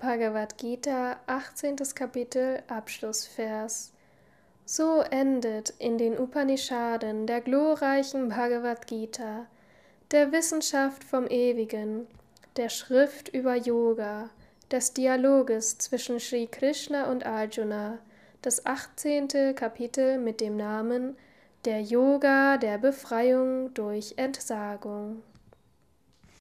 Bhagavad Gita, 18. Kapitel, Abschlussvers. So endet in den Upanishaden der glorreichen Bhagavad Gita, der Wissenschaft vom Ewigen, der Schrift über Yoga, des Dialoges zwischen Sri Krishna und Arjuna, das 18. Kapitel mit dem Namen Der Yoga der Befreiung durch Entsagung.